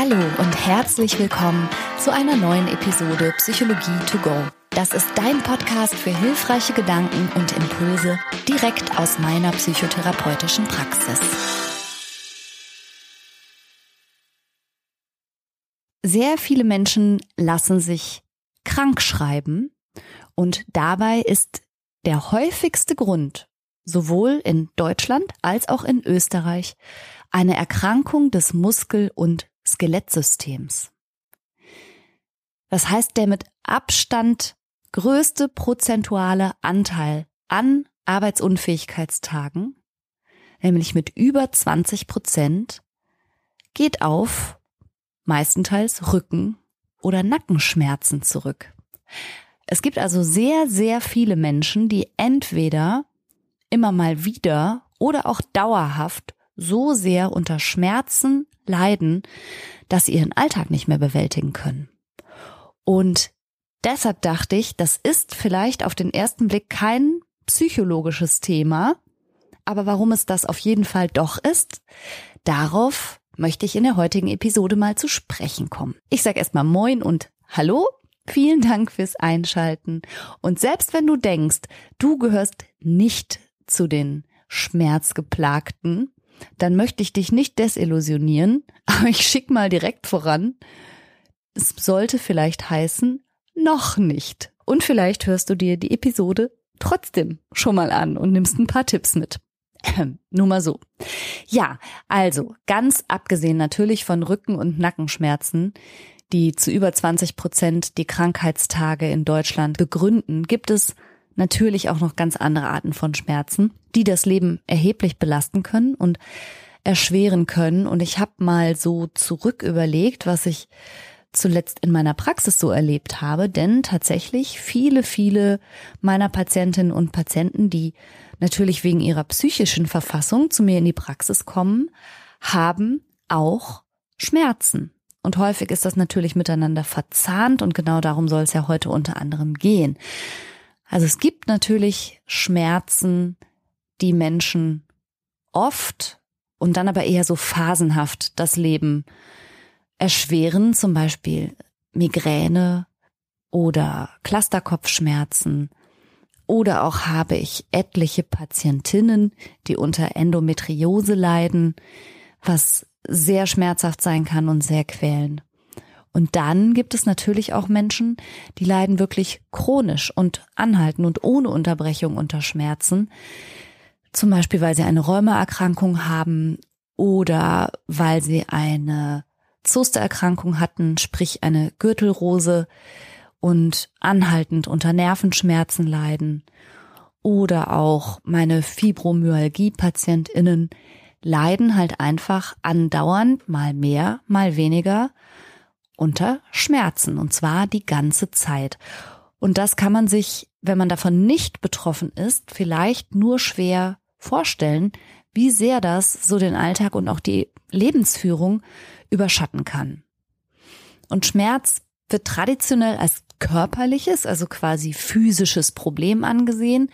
Hallo und herzlich willkommen zu einer neuen Episode Psychologie to go. Das ist dein Podcast für hilfreiche Gedanken und Impulse direkt aus meiner psychotherapeutischen Praxis. Sehr viele Menschen lassen sich krank schreiben und dabei ist der häufigste Grund, sowohl in Deutschland als auch in Österreich, eine Erkrankung des Muskel- und Skelettsystems. Das heißt, der mit Abstand größte prozentuale Anteil an Arbeitsunfähigkeitstagen, nämlich mit über 20 Prozent, geht auf meistenteils Rücken- oder Nackenschmerzen zurück. Es gibt also sehr, sehr viele Menschen, die entweder immer mal wieder oder auch dauerhaft so sehr unter Schmerzen leiden, dass sie ihren Alltag nicht mehr bewältigen können. Und deshalb dachte ich, das ist vielleicht auf den ersten Blick kein psychologisches Thema, aber warum es das auf jeden Fall doch ist, darauf möchte ich in der heutigen Episode mal zu sprechen kommen. Ich sage erstmal Moin und Hallo. Vielen Dank fürs Einschalten. Und selbst wenn du denkst, du gehörst nicht zu den Schmerzgeplagten, dann möchte ich dich nicht desillusionieren, aber ich schick mal direkt voran. Es sollte vielleicht heißen, noch nicht. Und vielleicht hörst du dir die Episode trotzdem schon mal an und nimmst ein paar Tipps mit. Nur mal so. Ja, also ganz abgesehen natürlich von Rücken- und Nackenschmerzen, die zu über 20 Prozent die Krankheitstage in Deutschland begründen, gibt es natürlich auch noch ganz andere Arten von Schmerzen, die das Leben erheblich belasten können und erschweren können. Und ich habe mal so zurück überlegt, was ich zuletzt in meiner Praxis so erlebt habe, denn tatsächlich viele, viele meiner Patientinnen und Patienten, die natürlich wegen ihrer psychischen Verfassung zu mir in die Praxis kommen, haben auch Schmerzen. Und häufig ist das natürlich miteinander verzahnt und genau darum soll es ja heute unter anderem gehen. Also es gibt natürlich Schmerzen, die Menschen oft und dann aber eher so phasenhaft das Leben erschweren, zum Beispiel Migräne oder Clusterkopfschmerzen. Oder auch habe ich etliche Patientinnen, die unter Endometriose leiden, was sehr schmerzhaft sein kann und sehr quälen. Und dann gibt es natürlich auch Menschen, die leiden wirklich chronisch und anhalten und ohne Unterbrechung unter Schmerzen. Zum Beispiel, weil sie eine Rheumaerkrankung haben oder weil sie eine Zostererkrankung hatten, sprich eine Gürtelrose und anhaltend unter Nervenschmerzen leiden. Oder auch meine Fibromyalgie-PatientInnen leiden halt einfach andauernd mal mehr, mal weniger unter Schmerzen und zwar die ganze Zeit. Und das kann man sich, wenn man davon nicht betroffen ist, vielleicht nur schwer vorstellen, wie sehr das so den Alltag und auch die Lebensführung überschatten kann. Und Schmerz wird traditionell als körperliches, also quasi physisches Problem angesehen.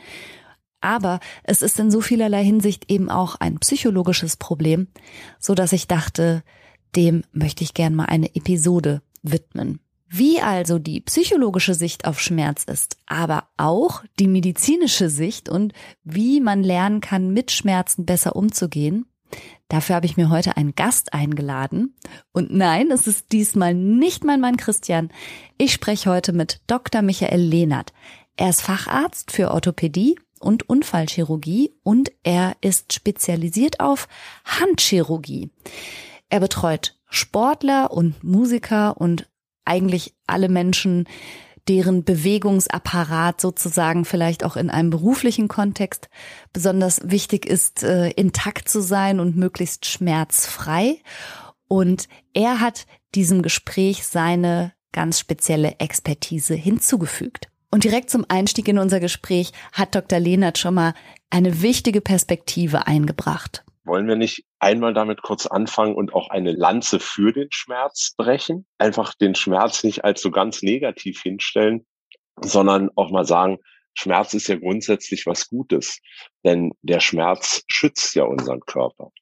Aber es ist in so vielerlei Hinsicht eben auch ein psychologisches Problem, so dass ich dachte, dem möchte ich gern mal eine Episode widmen. Wie also die psychologische Sicht auf Schmerz ist, aber auch die medizinische Sicht und wie man lernen kann, mit Schmerzen besser umzugehen. Dafür habe ich mir heute einen Gast eingeladen. Und nein, es ist diesmal nicht mein Mann Christian. Ich spreche heute mit Dr. Michael Lehnert. Er ist Facharzt für Orthopädie und Unfallchirurgie und er ist spezialisiert auf Handchirurgie. Er betreut Sportler und Musiker und eigentlich alle Menschen, deren Bewegungsapparat sozusagen vielleicht auch in einem beruflichen Kontext besonders wichtig ist, äh, intakt zu sein und möglichst schmerzfrei. Und er hat diesem Gespräch seine ganz spezielle Expertise hinzugefügt. Und direkt zum Einstieg in unser Gespräch hat Dr. Lehnert schon mal eine wichtige Perspektive eingebracht. Wollen wir nicht einmal damit kurz anfangen und auch eine Lanze für den Schmerz brechen? Einfach den Schmerz nicht als so ganz negativ hinstellen, sondern auch mal sagen, Schmerz ist ja grundsätzlich was Gutes, denn der Schmerz schützt ja unseren Körper.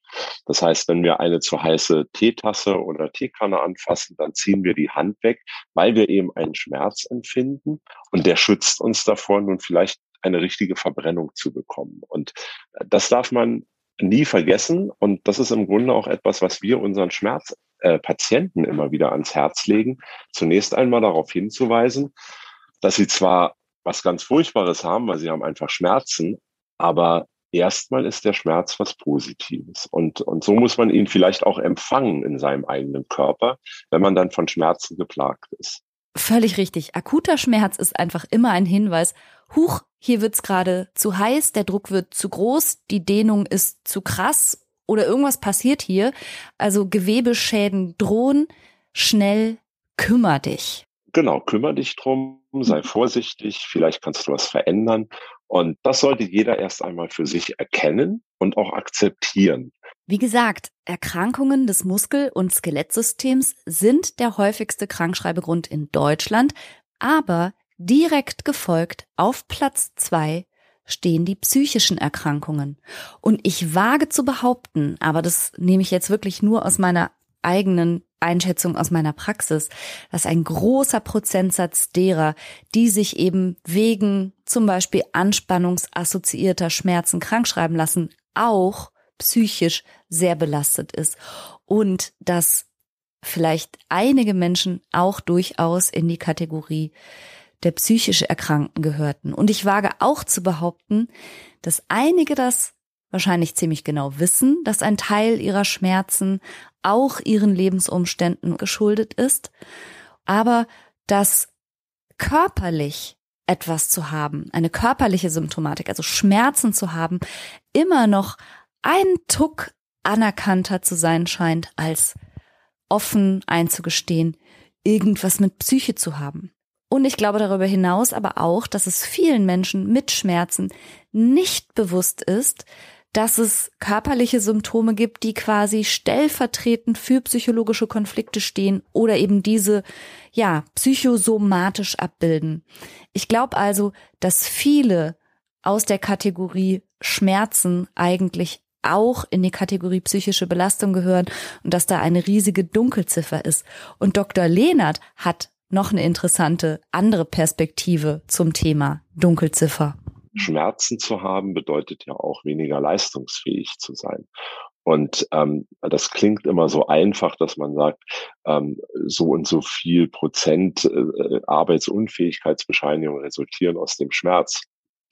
Das heißt, wenn wir eine zu heiße Teetasse oder Teekanne anfassen, dann ziehen wir die Hand weg, weil wir eben einen Schmerz empfinden und der schützt uns davor, nun vielleicht eine richtige Verbrennung zu bekommen. Und das darf man nie vergessen. Und das ist im Grunde auch etwas, was wir unseren Schmerzpatienten äh, immer wieder ans Herz legen. Zunächst einmal darauf hinzuweisen, dass sie zwar was ganz Furchtbares haben, weil sie haben einfach Schmerzen, aber erstmal ist der Schmerz was Positives. Und, und so muss man ihn vielleicht auch empfangen in seinem eigenen Körper, wenn man dann von Schmerzen geplagt ist. Völlig richtig. Akuter Schmerz ist einfach immer ein Hinweis, huch, hier wird's gerade zu heiß, der Druck wird zu groß, die Dehnung ist zu krass oder irgendwas passiert hier. Also Gewebeschäden drohen, schnell kümmer dich. Genau, kümmer dich drum, sei mhm. vorsichtig, vielleicht kannst du was verändern. Und das sollte jeder erst einmal für sich erkennen und auch akzeptieren. Wie gesagt, Erkrankungen des Muskel- und Skelettsystems sind der häufigste Krankschreibegrund in Deutschland, aber direkt gefolgt auf Platz zwei stehen die psychischen Erkrankungen. Und ich wage zu behaupten, aber das nehme ich jetzt wirklich nur aus meiner eigenen Einschätzung aus meiner Praxis, dass ein großer Prozentsatz derer, die sich eben wegen zum Beispiel anspannungsassoziierter Schmerzen krankschreiben lassen, auch psychisch sehr belastet ist und dass vielleicht einige Menschen auch durchaus in die Kategorie der psychisch Erkrankten gehörten. Und ich wage auch zu behaupten, dass einige das wahrscheinlich ziemlich genau wissen, dass ein Teil ihrer Schmerzen auch ihren Lebensumständen geschuldet ist, aber dass körperlich etwas zu haben, eine körperliche Symptomatik, also Schmerzen zu haben, immer noch ein Tuck anerkannter zu sein scheint, als offen einzugestehen, irgendwas mit Psyche zu haben. Und ich glaube darüber hinaus aber auch, dass es vielen Menschen mit Schmerzen nicht bewusst ist, dass es körperliche Symptome gibt, die quasi stellvertretend für psychologische Konflikte stehen oder eben diese, ja, psychosomatisch abbilden. Ich glaube also, dass viele aus der Kategorie Schmerzen eigentlich auch in die Kategorie psychische Belastung gehören und dass da eine riesige Dunkelziffer ist. Und Dr. Lehnert hat noch eine interessante andere Perspektive zum Thema Dunkelziffer. Schmerzen zu haben, bedeutet ja auch weniger leistungsfähig zu sein. Und ähm, das klingt immer so einfach, dass man sagt, ähm, so und so viel Prozent äh, Arbeitsunfähigkeitsbescheinigung resultieren aus dem Schmerz.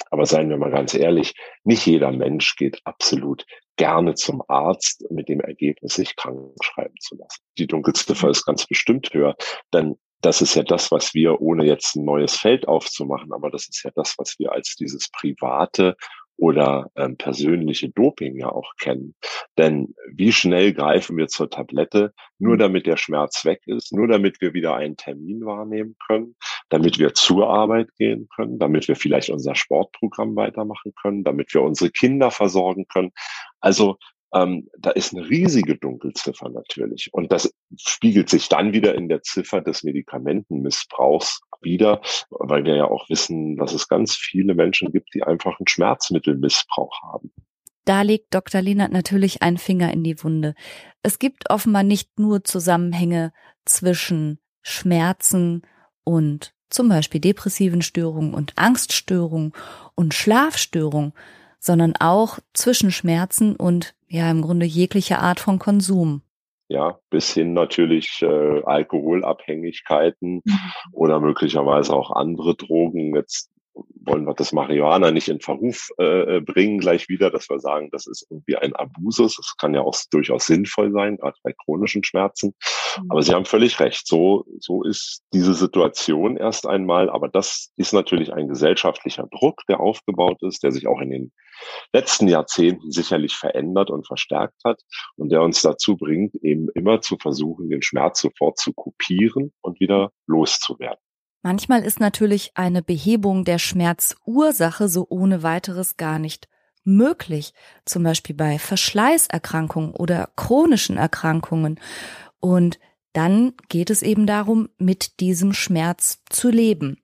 Aber seien wir mal ganz ehrlich, nicht jeder Mensch geht absolut gerne zum Arzt mit dem Ergebnis, sich krank schreiben zu lassen. Die Dunkelziffer ist ganz bestimmt höher, denn das ist ja das, was wir, ohne jetzt ein neues Feld aufzumachen, aber das ist ja das, was wir als dieses private oder ähm, persönliche Doping ja auch kennen. Denn wie schnell greifen wir zur Tablette, nur damit der Schmerz weg ist, nur damit wir wieder einen Termin wahrnehmen können, damit wir zur Arbeit gehen können, damit wir vielleicht unser Sportprogramm weitermachen können, damit wir unsere Kinder versorgen können. Also ähm, da ist eine riesige Dunkelziffer natürlich. Und das spiegelt sich dann wieder in der Ziffer des Medikamentenmissbrauchs wieder, weil wir ja auch wissen, dass es ganz viele Menschen gibt, die einfach einen Schmerzmittelmissbrauch haben. Da legt Dr. Lienert natürlich einen Finger in die Wunde. Es gibt offenbar nicht nur Zusammenhänge zwischen Schmerzen und zum Beispiel depressiven Störungen und Angststörungen und Schlafstörungen, sondern auch zwischen Schmerzen und ja im Grunde jegliche Art von Konsum. Ja, bis hin natürlich äh, Alkoholabhängigkeiten mhm. oder möglicherweise auch andere Drogen. Jetzt wollen wir das Marihuana nicht in Verruf äh, bringen gleich wieder, dass wir sagen, das ist irgendwie ein Abusus. Das kann ja auch durchaus sinnvoll sein, gerade bei chronischen Schmerzen. Mhm. Aber Sie haben völlig recht. So, so ist diese Situation erst einmal. Aber das ist natürlich ein gesellschaftlicher Druck, der aufgebaut ist, der sich auch in den letzten Jahrzehnten sicherlich verändert und verstärkt hat und der uns dazu bringt, eben immer zu versuchen, den Schmerz sofort zu kopieren und wieder loszuwerden. Manchmal ist natürlich eine Behebung der Schmerzursache so ohne weiteres gar nicht möglich, zum Beispiel bei Verschleißerkrankungen oder chronischen Erkrankungen. Und dann geht es eben darum, mit diesem Schmerz zu leben.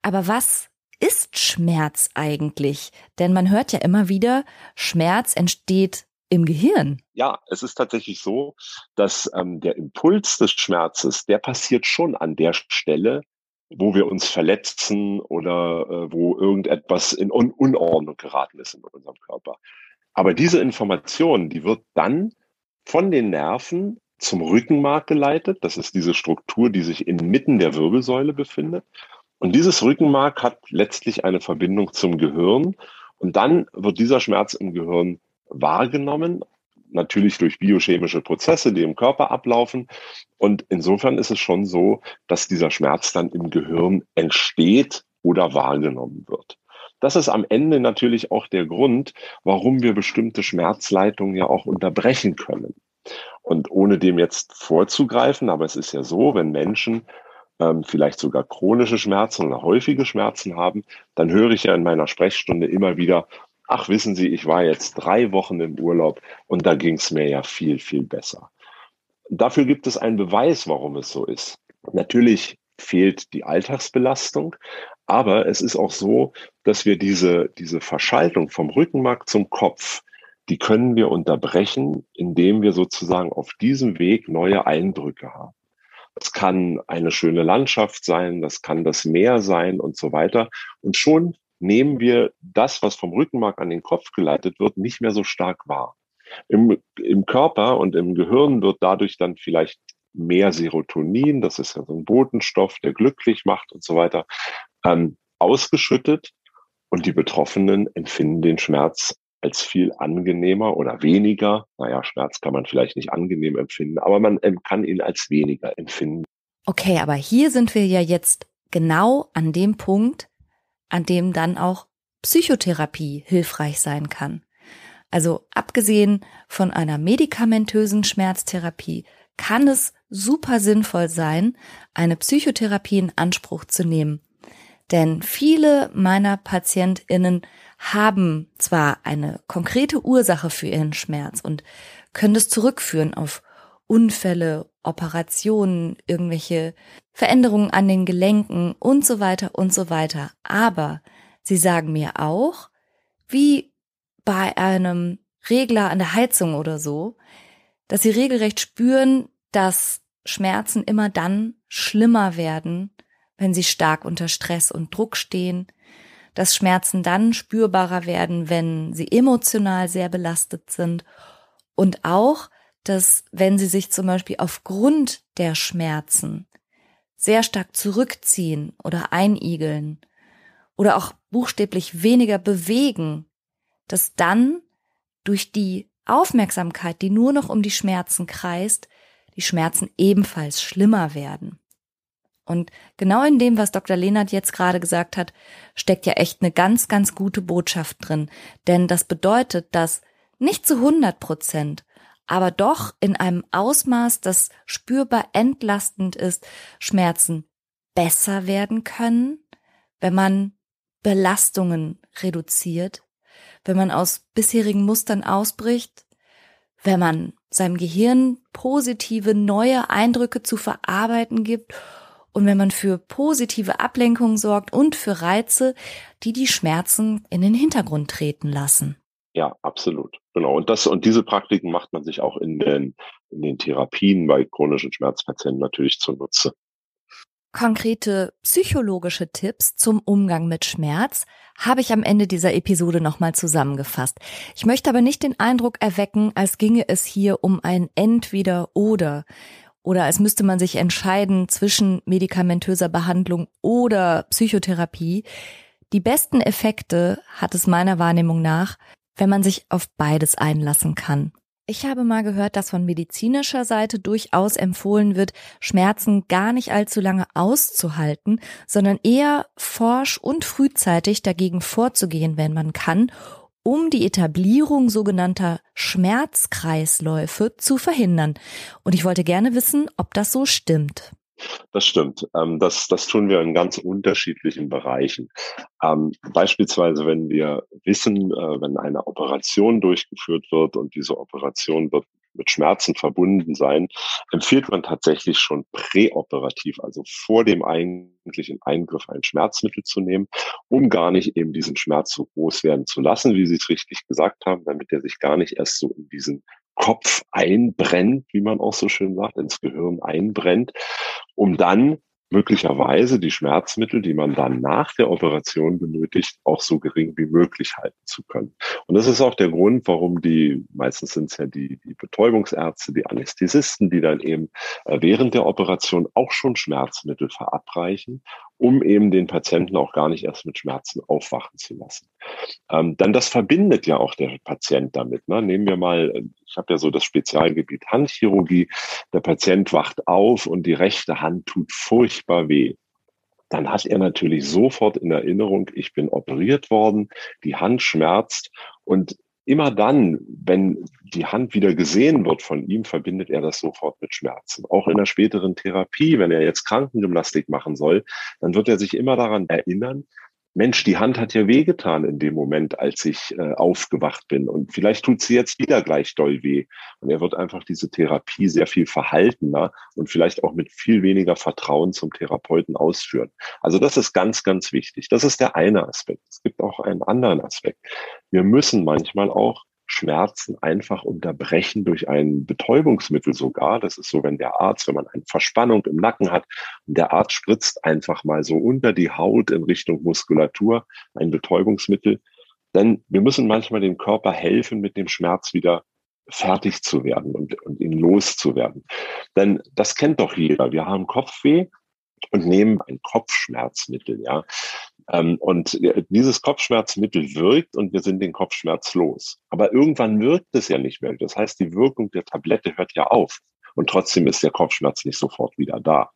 Aber was ist Schmerz eigentlich? Denn man hört ja immer wieder, Schmerz entsteht im Gehirn. Ja, es ist tatsächlich so, dass ähm, der Impuls des Schmerzes, der passiert schon an der Stelle, wo wir uns verletzen oder äh, wo irgendetwas in Un Unordnung geraten ist in unserem Körper. Aber diese Information, die wird dann von den Nerven zum Rückenmark geleitet. Das ist diese Struktur, die sich inmitten der Wirbelsäule befindet. Und dieses Rückenmark hat letztlich eine Verbindung zum Gehirn. Und dann wird dieser Schmerz im Gehirn wahrgenommen, natürlich durch biochemische Prozesse, die im Körper ablaufen. Und insofern ist es schon so, dass dieser Schmerz dann im Gehirn entsteht oder wahrgenommen wird. Das ist am Ende natürlich auch der Grund, warum wir bestimmte Schmerzleitungen ja auch unterbrechen können. Und ohne dem jetzt vorzugreifen, aber es ist ja so, wenn Menschen ähm, vielleicht sogar chronische Schmerzen oder häufige Schmerzen haben, dann höre ich ja in meiner Sprechstunde immer wieder, ach wissen Sie, ich war jetzt drei Wochen im Urlaub und da ging es mir ja viel, viel besser. Dafür gibt es einen Beweis, warum es so ist. Natürlich fehlt die Alltagsbelastung, aber es ist auch so, dass wir diese, diese Verschaltung vom Rückenmark zum Kopf, die können wir unterbrechen, indem wir sozusagen auf diesem Weg neue Eindrücke haben. Das kann eine schöne Landschaft sein, das kann das Meer sein und so weiter. Und schon nehmen wir das, was vom Rückenmark an den Kopf geleitet wird, nicht mehr so stark wahr. Im, im Körper und im Gehirn wird dadurch dann vielleicht mehr Serotonin, das ist ja so ein Botenstoff, der glücklich macht und so weiter, ähm, ausgeschüttet und die Betroffenen empfinden den Schmerz als viel angenehmer oder weniger. Naja, Schmerz kann man vielleicht nicht angenehm empfinden, aber man kann ihn als weniger empfinden. Okay, aber hier sind wir ja jetzt genau an dem Punkt, an dem dann auch Psychotherapie hilfreich sein kann. Also abgesehen von einer medikamentösen Schmerztherapie kann es super sinnvoll sein, eine Psychotherapie in Anspruch zu nehmen. Denn viele meiner Patientinnen haben zwar eine konkrete Ursache für ihren Schmerz und können das zurückführen auf Unfälle, Operationen, irgendwelche Veränderungen an den Gelenken und so weiter und so weiter. Aber sie sagen mir auch, wie bei einem Regler an der Heizung oder so, dass sie regelrecht spüren, dass Schmerzen immer dann schlimmer werden, wenn sie stark unter Stress und Druck stehen, dass Schmerzen dann spürbarer werden, wenn sie emotional sehr belastet sind und auch, dass wenn sie sich zum Beispiel aufgrund der Schmerzen sehr stark zurückziehen oder einigeln oder auch buchstäblich weniger bewegen, dass dann durch die Aufmerksamkeit, die nur noch um die Schmerzen kreist, die Schmerzen ebenfalls schlimmer werden. Und genau in dem, was Dr. Lehnert jetzt gerade gesagt hat, steckt ja echt eine ganz, ganz gute Botschaft drin. Denn das bedeutet, dass nicht zu 100 Prozent, aber doch in einem Ausmaß, das spürbar entlastend ist, Schmerzen besser werden können, wenn man Belastungen reduziert, wenn man aus bisherigen Mustern ausbricht, wenn man seinem Gehirn positive neue Eindrücke zu verarbeiten gibt und wenn man für positive Ablenkung sorgt und für Reize, die die Schmerzen in den Hintergrund treten lassen. Ja, absolut. Genau. Und das, und diese Praktiken macht man sich auch in den, in den Therapien bei chronischen Schmerzpatienten natürlich zunutze. Konkrete psychologische Tipps zum Umgang mit Schmerz habe ich am Ende dieser Episode nochmal zusammengefasst. Ich möchte aber nicht den Eindruck erwecken, als ginge es hier um ein Entweder oder oder als müsste man sich entscheiden zwischen medikamentöser Behandlung oder Psychotherapie. Die besten Effekte hat es meiner Wahrnehmung nach, wenn man sich auf beides einlassen kann. Ich habe mal gehört, dass von medizinischer Seite durchaus empfohlen wird, Schmerzen gar nicht allzu lange auszuhalten, sondern eher forsch und frühzeitig dagegen vorzugehen, wenn man kann, um die Etablierung sogenannter Schmerzkreisläufe zu verhindern. Und ich wollte gerne wissen, ob das so stimmt. Das stimmt. Ähm, das, das tun wir in ganz unterschiedlichen Bereichen. Ähm, beispielsweise, wenn wir wissen, äh, wenn eine Operation durchgeführt wird und diese Operation wird mit Schmerzen verbunden sein, empfiehlt man tatsächlich schon präoperativ, also vor dem eigentlichen Eingriff ein Schmerzmittel zu nehmen, um gar nicht eben diesen Schmerz so groß werden zu lassen, wie Sie es richtig gesagt haben, damit er sich gar nicht erst so in diesen Kopf einbrennt, wie man auch so schön sagt, ins Gehirn einbrennt, um dann möglicherweise die Schmerzmittel, die man dann nach der Operation benötigt, auch so gering wie möglich halten zu können. Und das ist auch der Grund, warum die, meistens sind es ja die, die Betäubungsärzte, die Anästhesisten, die dann eben äh, während der Operation auch schon Schmerzmittel verabreichen, um eben den Patienten auch gar nicht erst mit Schmerzen aufwachen zu lassen. Ähm, dann das verbindet ja auch der Patient damit. Ne? Nehmen wir mal, ich habe ja so das Spezialgebiet Handchirurgie. Der Patient wacht auf und die rechte Hand tut furchtbar weh dann hat er natürlich sofort in Erinnerung, ich bin operiert worden, die Hand schmerzt und immer dann, wenn die Hand wieder gesehen wird von ihm, verbindet er das sofort mit Schmerzen. Auch in der späteren Therapie, wenn er jetzt Krankengymnastik machen soll, dann wird er sich immer daran erinnern, Mensch, die Hand hat ja wehgetan in dem Moment, als ich äh, aufgewacht bin. Und vielleicht tut sie jetzt wieder gleich doll weh. Und er wird einfach diese Therapie sehr viel verhaltener und vielleicht auch mit viel weniger Vertrauen zum Therapeuten ausführen. Also das ist ganz, ganz wichtig. Das ist der eine Aspekt. Es gibt auch einen anderen Aspekt. Wir müssen manchmal auch Schmerzen einfach unterbrechen durch ein Betäubungsmittel sogar. Das ist so, wenn der Arzt, wenn man eine Verspannung im Nacken hat und der Arzt spritzt einfach mal so unter die Haut in Richtung Muskulatur ein Betäubungsmittel. Denn wir müssen manchmal dem Körper helfen, mit dem Schmerz wieder fertig zu werden und, und ihn loszuwerden. Denn das kennt doch jeder. Wir haben Kopfweh und nehmen ein Kopfschmerzmittel, ja. Ähm, und dieses Kopfschmerzmittel wirkt und wir sind den Kopfschmerz los. Aber irgendwann wirkt es ja nicht mehr. Das heißt, die Wirkung der Tablette hört ja auf. Und trotzdem ist der Kopfschmerz nicht sofort wieder da.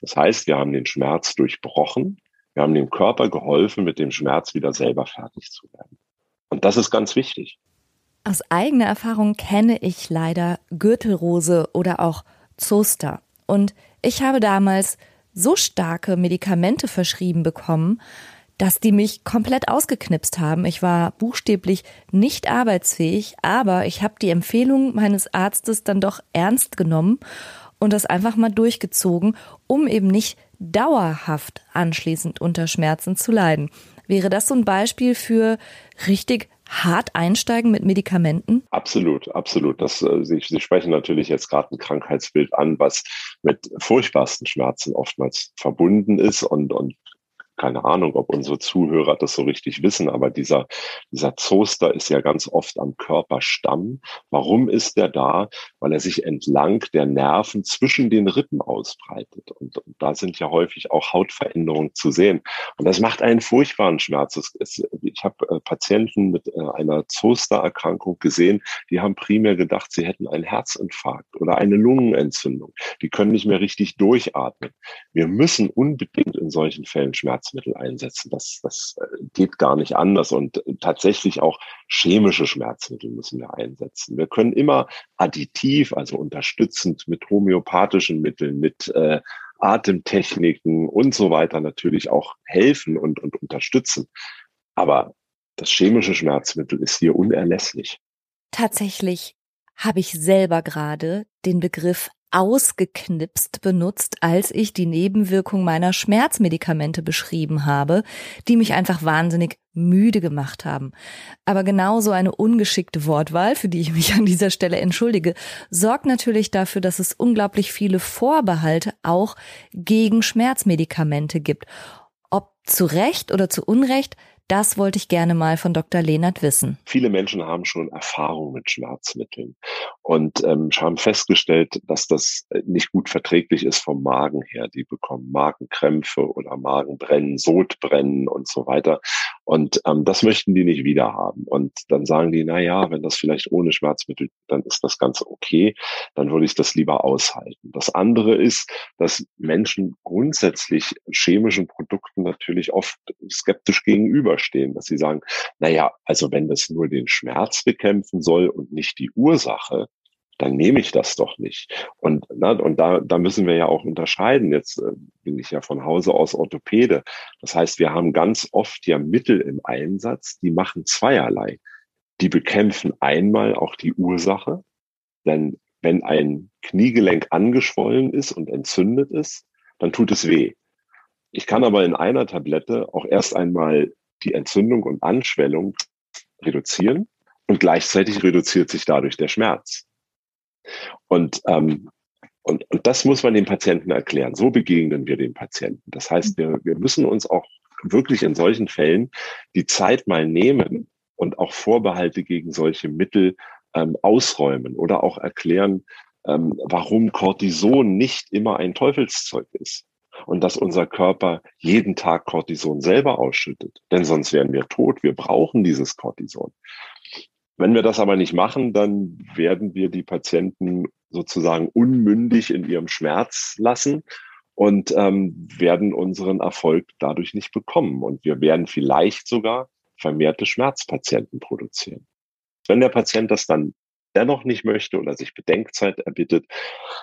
Das heißt, wir haben den Schmerz durchbrochen. Wir haben dem Körper geholfen, mit dem Schmerz wieder selber fertig zu werden. Und das ist ganz wichtig. Aus eigener Erfahrung kenne ich leider Gürtelrose oder auch Zoster. Und ich habe damals so starke Medikamente verschrieben bekommen, dass die mich komplett ausgeknipst haben. Ich war buchstäblich nicht arbeitsfähig, aber ich habe die Empfehlung meines Arztes dann doch ernst genommen und das einfach mal durchgezogen, um eben nicht dauerhaft anschließend unter Schmerzen zu leiden. Wäre das so ein Beispiel für richtig hart einsteigen mit Medikamenten? Absolut, absolut. Das, äh, Sie, Sie sprechen natürlich jetzt gerade ein Krankheitsbild an, was mit furchtbarsten Schmerzen oftmals verbunden ist und, und keine Ahnung, ob unsere Zuhörer das so richtig wissen, aber dieser, dieser Zoster ist ja ganz oft am Körperstamm. Warum ist der da? Weil er sich entlang der Nerven zwischen den Rippen ausbreitet. Und, und da sind ja häufig auch Hautveränderungen zu sehen. Und das macht einen furchtbaren Schmerz. Es, ich habe äh, Patienten mit äh, einer Zostererkrankung gesehen, die haben primär gedacht, sie hätten einen Herzinfarkt oder eine Lungenentzündung. Die können nicht mehr richtig durchatmen. Wir müssen unbedingt in solchen Fällen Schmerz Schmerzmittel einsetzen. Das, das äh, geht gar nicht anders. Und tatsächlich auch chemische Schmerzmittel müssen wir einsetzen. Wir können immer additiv, also unterstützend mit homöopathischen Mitteln, mit äh, Atemtechniken und so weiter natürlich auch helfen und, und unterstützen. Aber das chemische Schmerzmittel ist hier unerlässlich. Tatsächlich habe ich selber gerade den Begriff ausgeknipst benutzt, als ich die Nebenwirkung meiner Schmerzmedikamente beschrieben habe, die mich einfach wahnsinnig müde gemacht haben. Aber genauso eine ungeschickte Wortwahl, für die ich mich an dieser Stelle entschuldige, sorgt natürlich dafür, dass es unglaublich viele Vorbehalte auch gegen Schmerzmedikamente gibt. Ob zu Recht oder zu Unrecht, das wollte ich gerne mal von Dr. Lehnert wissen. Viele Menschen haben schon Erfahrung mit Schmerzmitteln und ähm, haben festgestellt, dass das äh, nicht gut verträglich ist vom Magen her. Die bekommen Magenkrämpfe oder Magenbrennen, Sodbrennen und so weiter. Und ähm, das möchten die nicht wieder haben. Und dann sagen die, na ja, wenn das vielleicht ohne Schmerzmittel, dann ist das Ganze okay. Dann würde ich das lieber aushalten. Das andere ist, dass Menschen grundsätzlich chemischen Produkten natürlich oft skeptisch gegenüber gegenüberstehen, dass sie sagen, na ja, also wenn das nur den Schmerz bekämpfen soll und nicht die Ursache, dann nehme ich das doch nicht. Und, na, und da, da müssen wir ja auch unterscheiden. Jetzt äh, bin ich ja von Hause aus Orthopäde. Das heißt, wir haben ganz oft ja Mittel im Einsatz, die machen zweierlei. Die bekämpfen einmal auch die Ursache, Denn wenn ein Kniegelenk angeschwollen ist und entzündet ist, dann tut es weh. Ich kann aber in einer Tablette auch erst einmal die Entzündung und Anschwellung reduzieren und gleichzeitig reduziert sich dadurch der Schmerz. Und, ähm, und, und das muss man dem Patienten erklären. So begegnen wir dem Patienten. Das heißt, wir, wir müssen uns auch wirklich in solchen Fällen die Zeit mal nehmen und auch Vorbehalte gegen solche Mittel ähm, ausräumen oder auch erklären, ähm, warum Cortison nicht immer ein Teufelszeug ist und dass unser Körper jeden Tag Cortison selber ausschüttet. Denn sonst wären wir tot. Wir brauchen dieses Cortison. Wenn wir das aber nicht machen, dann werden wir die Patienten sozusagen unmündig in ihrem Schmerz lassen und ähm, werden unseren Erfolg dadurch nicht bekommen. Und wir werden vielleicht sogar vermehrte Schmerzpatienten produzieren. Wenn der Patient das dann dennoch nicht möchte oder sich Bedenkzeit erbittet,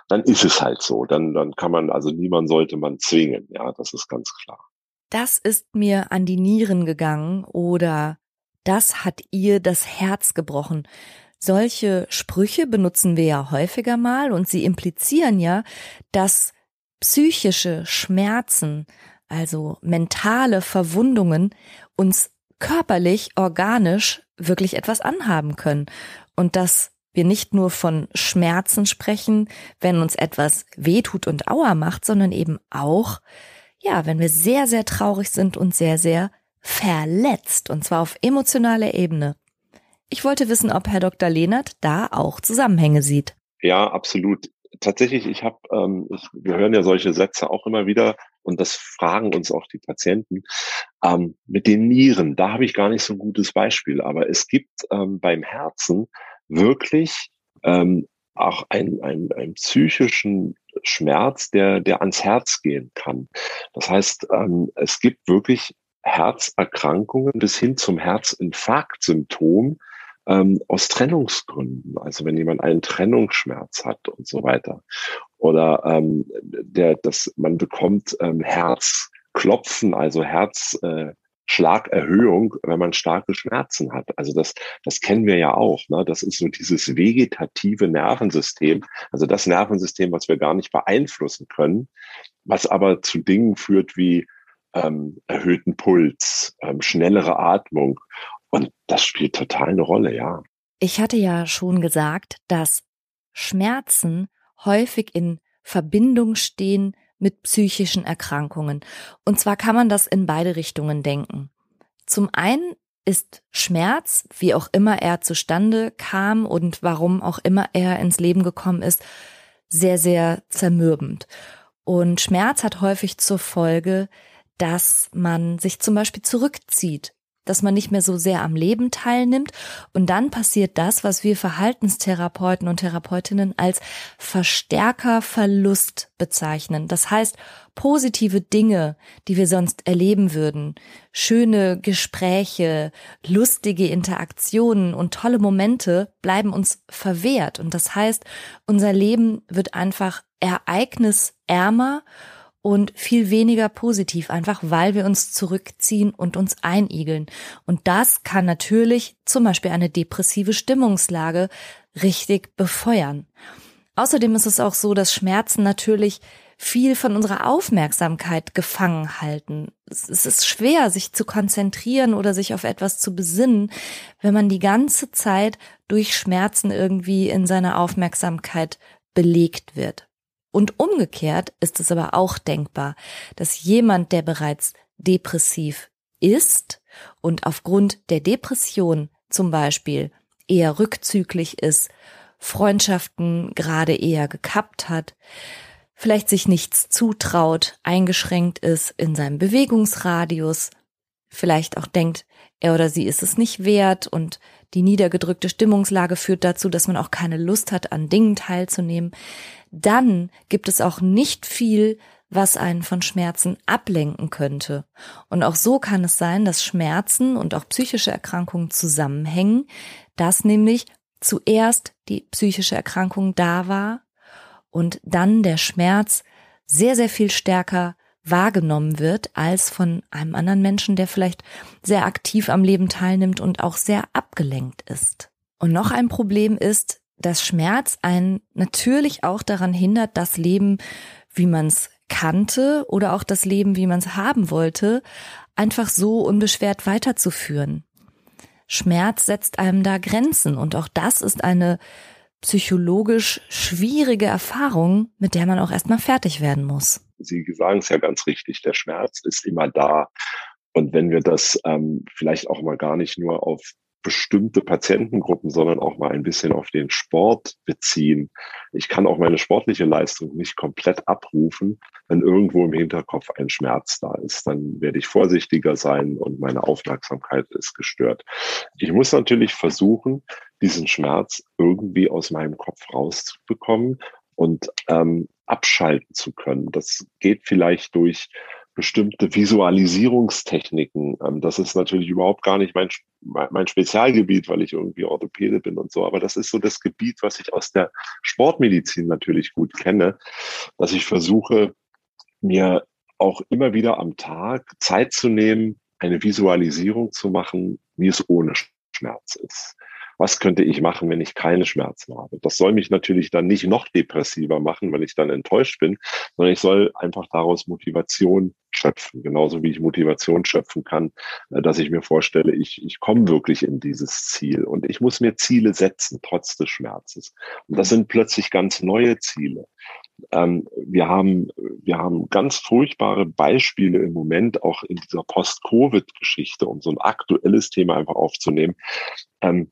dann ist es halt so. Dann, dann kann man, also niemand sollte man zwingen. Ja, das ist ganz klar. Das ist mir an die Nieren gegangen oder das hat ihr das Herz gebrochen. Solche Sprüche benutzen wir ja häufiger mal und sie implizieren ja, dass psychische Schmerzen, also mentale Verwundungen, uns körperlich, organisch wirklich etwas anhaben können. Und dass wir nicht nur von Schmerzen sprechen, wenn uns etwas wehtut und Aua macht, sondern eben auch, ja, wenn wir sehr, sehr traurig sind und sehr, sehr verletzt, und zwar auf emotionaler Ebene. Ich wollte wissen, ob Herr Dr. Lehnert da auch Zusammenhänge sieht. Ja, absolut. Tatsächlich, ich habe, ähm, wir hören ja solche Sätze auch immer wieder und das fragen uns auch die Patienten. Ähm, mit den Nieren, da habe ich gar nicht so ein gutes Beispiel, aber es gibt ähm, beim Herzen wirklich ähm, auch einen, einen, einen psychischen Schmerz, der, der ans Herz gehen kann. Das heißt, ähm, es gibt wirklich Herzerkrankungen bis hin zum Herzinfarktsymptom ähm, aus Trennungsgründen. Also wenn jemand einen Trennungsschmerz hat und so weiter. Oder ähm, der, das, man bekommt ähm, Herzklopfen, also Herz, äh, wenn man starke Schmerzen hat. Also das, das kennen wir ja auch. Ne? Das ist so dieses vegetative Nervensystem, also das Nervensystem, was wir gar nicht beeinflussen können, was aber zu Dingen führt wie ähm, erhöhten Puls, ähm, schnellere Atmung. Und das spielt total eine Rolle, ja. Ich hatte ja schon gesagt, dass Schmerzen häufig in Verbindung stehen mit psychischen Erkrankungen. Und zwar kann man das in beide Richtungen denken. Zum einen ist Schmerz, wie auch immer er zustande kam und warum auch immer er ins Leben gekommen ist, sehr, sehr zermürbend. Und Schmerz hat häufig zur Folge, dass man sich zum Beispiel zurückzieht dass man nicht mehr so sehr am Leben teilnimmt. Und dann passiert das, was wir Verhaltenstherapeuten und Therapeutinnen als Verstärkerverlust bezeichnen. Das heißt, positive Dinge, die wir sonst erleben würden, schöne Gespräche, lustige Interaktionen und tolle Momente bleiben uns verwehrt. Und das heißt, unser Leben wird einfach ereignisärmer und viel weniger positiv, einfach weil wir uns zurückziehen und uns einigeln. Und das kann natürlich zum Beispiel eine depressive Stimmungslage richtig befeuern. Außerdem ist es auch so, dass Schmerzen natürlich viel von unserer Aufmerksamkeit gefangen halten. Es ist schwer, sich zu konzentrieren oder sich auf etwas zu besinnen, wenn man die ganze Zeit durch Schmerzen irgendwie in seiner Aufmerksamkeit belegt wird. Und umgekehrt ist es aber auch denkbar, dass jemand, der bereits depressiv ist und aufgrund der Depression zum Beispiel eher rückzüglich ist, Freundschaften gerade eher gekappt hat, vielleicht sich nichts zutraut, eingeschränkt ist in seinem Bewegungsradius, vielleicht auch denkt, er oder sie ist es nicht wert und die niedergedrückte Stimmungslage führt dazu, dass man auch keine Lust hat, an Dingen teilzunehmen. Dann gibt es auch nicht viel, was einen von Schmerzen ablenken könnte. Und auch so kann es sein, dass Schmerzen und auch psychische Erkrankungen zusammenhängen, dass nämlich zuerst die psychische Erkrankung da war und dann der Schmerz sehr, sehr viel stärker wahrgenommen wird als von einem anderen Menschen, der vielleicht sehr aktiv am Leben teilnimmt und auch sehr abgelenkt ist. Und noch ein Problem ist, dass Schmerz einen natürlich auch daran hindert, das Leben, wie man es kannte oder auch das Leben, wie man es haben wollte, einfach so unbeschwert weiterzuführen. Schmerz setzt einem da Grenzen und auch das ist eine psychologisch schwierige Erfahrung, mit der man auch erstmal fertig werden muss. Sie sagen es ja ganz richtig, der Schmerz ist immer da. Und wenn wir das ähm, vielleicht auch mal gar nicht nur auf bestimmte Patientengruppen, sondern auch mal ein bisschen auf den Sport beziehen. Ich kann auch meine sportliche Leistung nicht komplett abrufen, wenn irgendwo im Hinterkopf ein Schmerz da ist. Dann werde ich vorsichtiger sein und meine Aufmerksamkeit ist gestört. Ich muss natürlich versuchen, diesen Schmerz irgendwie aus meinem Kopf rauszubekommen und ähm, abschalten zu können. Das geht vielleicht durch bestimmte Visualisierungstechniken. Ähm, das ist natürlich überhaupt gar nicht mein, mein Spezialgebiet, weil ich irgendwie Orthopäde bin und so. Aber das ist so das Gebiet, was ich aus der Sportmedizin natürlich gut kenne, dass ich versuche, mir auch immer wieder am Tag Zeit zu nehmen, eine Visualisierung zu machen, wie es ohne Schmerz ist was könnte ich machen, wenn ich keine Schmerzen habe? Das soll mich natürlich dann nicht noch depressiver machen, weil ich dann enttäuscht bin, sondern ich soll einfach daraus Motivation schöpfen, genauso wie ich Motivation schöpfen kann, äh, dass ich mir vorstelle, ich, ich komme wirklich in dieses Ziel und ich muss mir Ziele setzen, trotz des Schmerzes. Und das sind plötzlich ganz neue Ziele. Ähm, wir haben, wir haben ganz furchtbare Beispiele im Moment auch in dieser Post-Covid-Geschichte, um so ein aktuelles Thema einfach aufzunehmen. Ähm,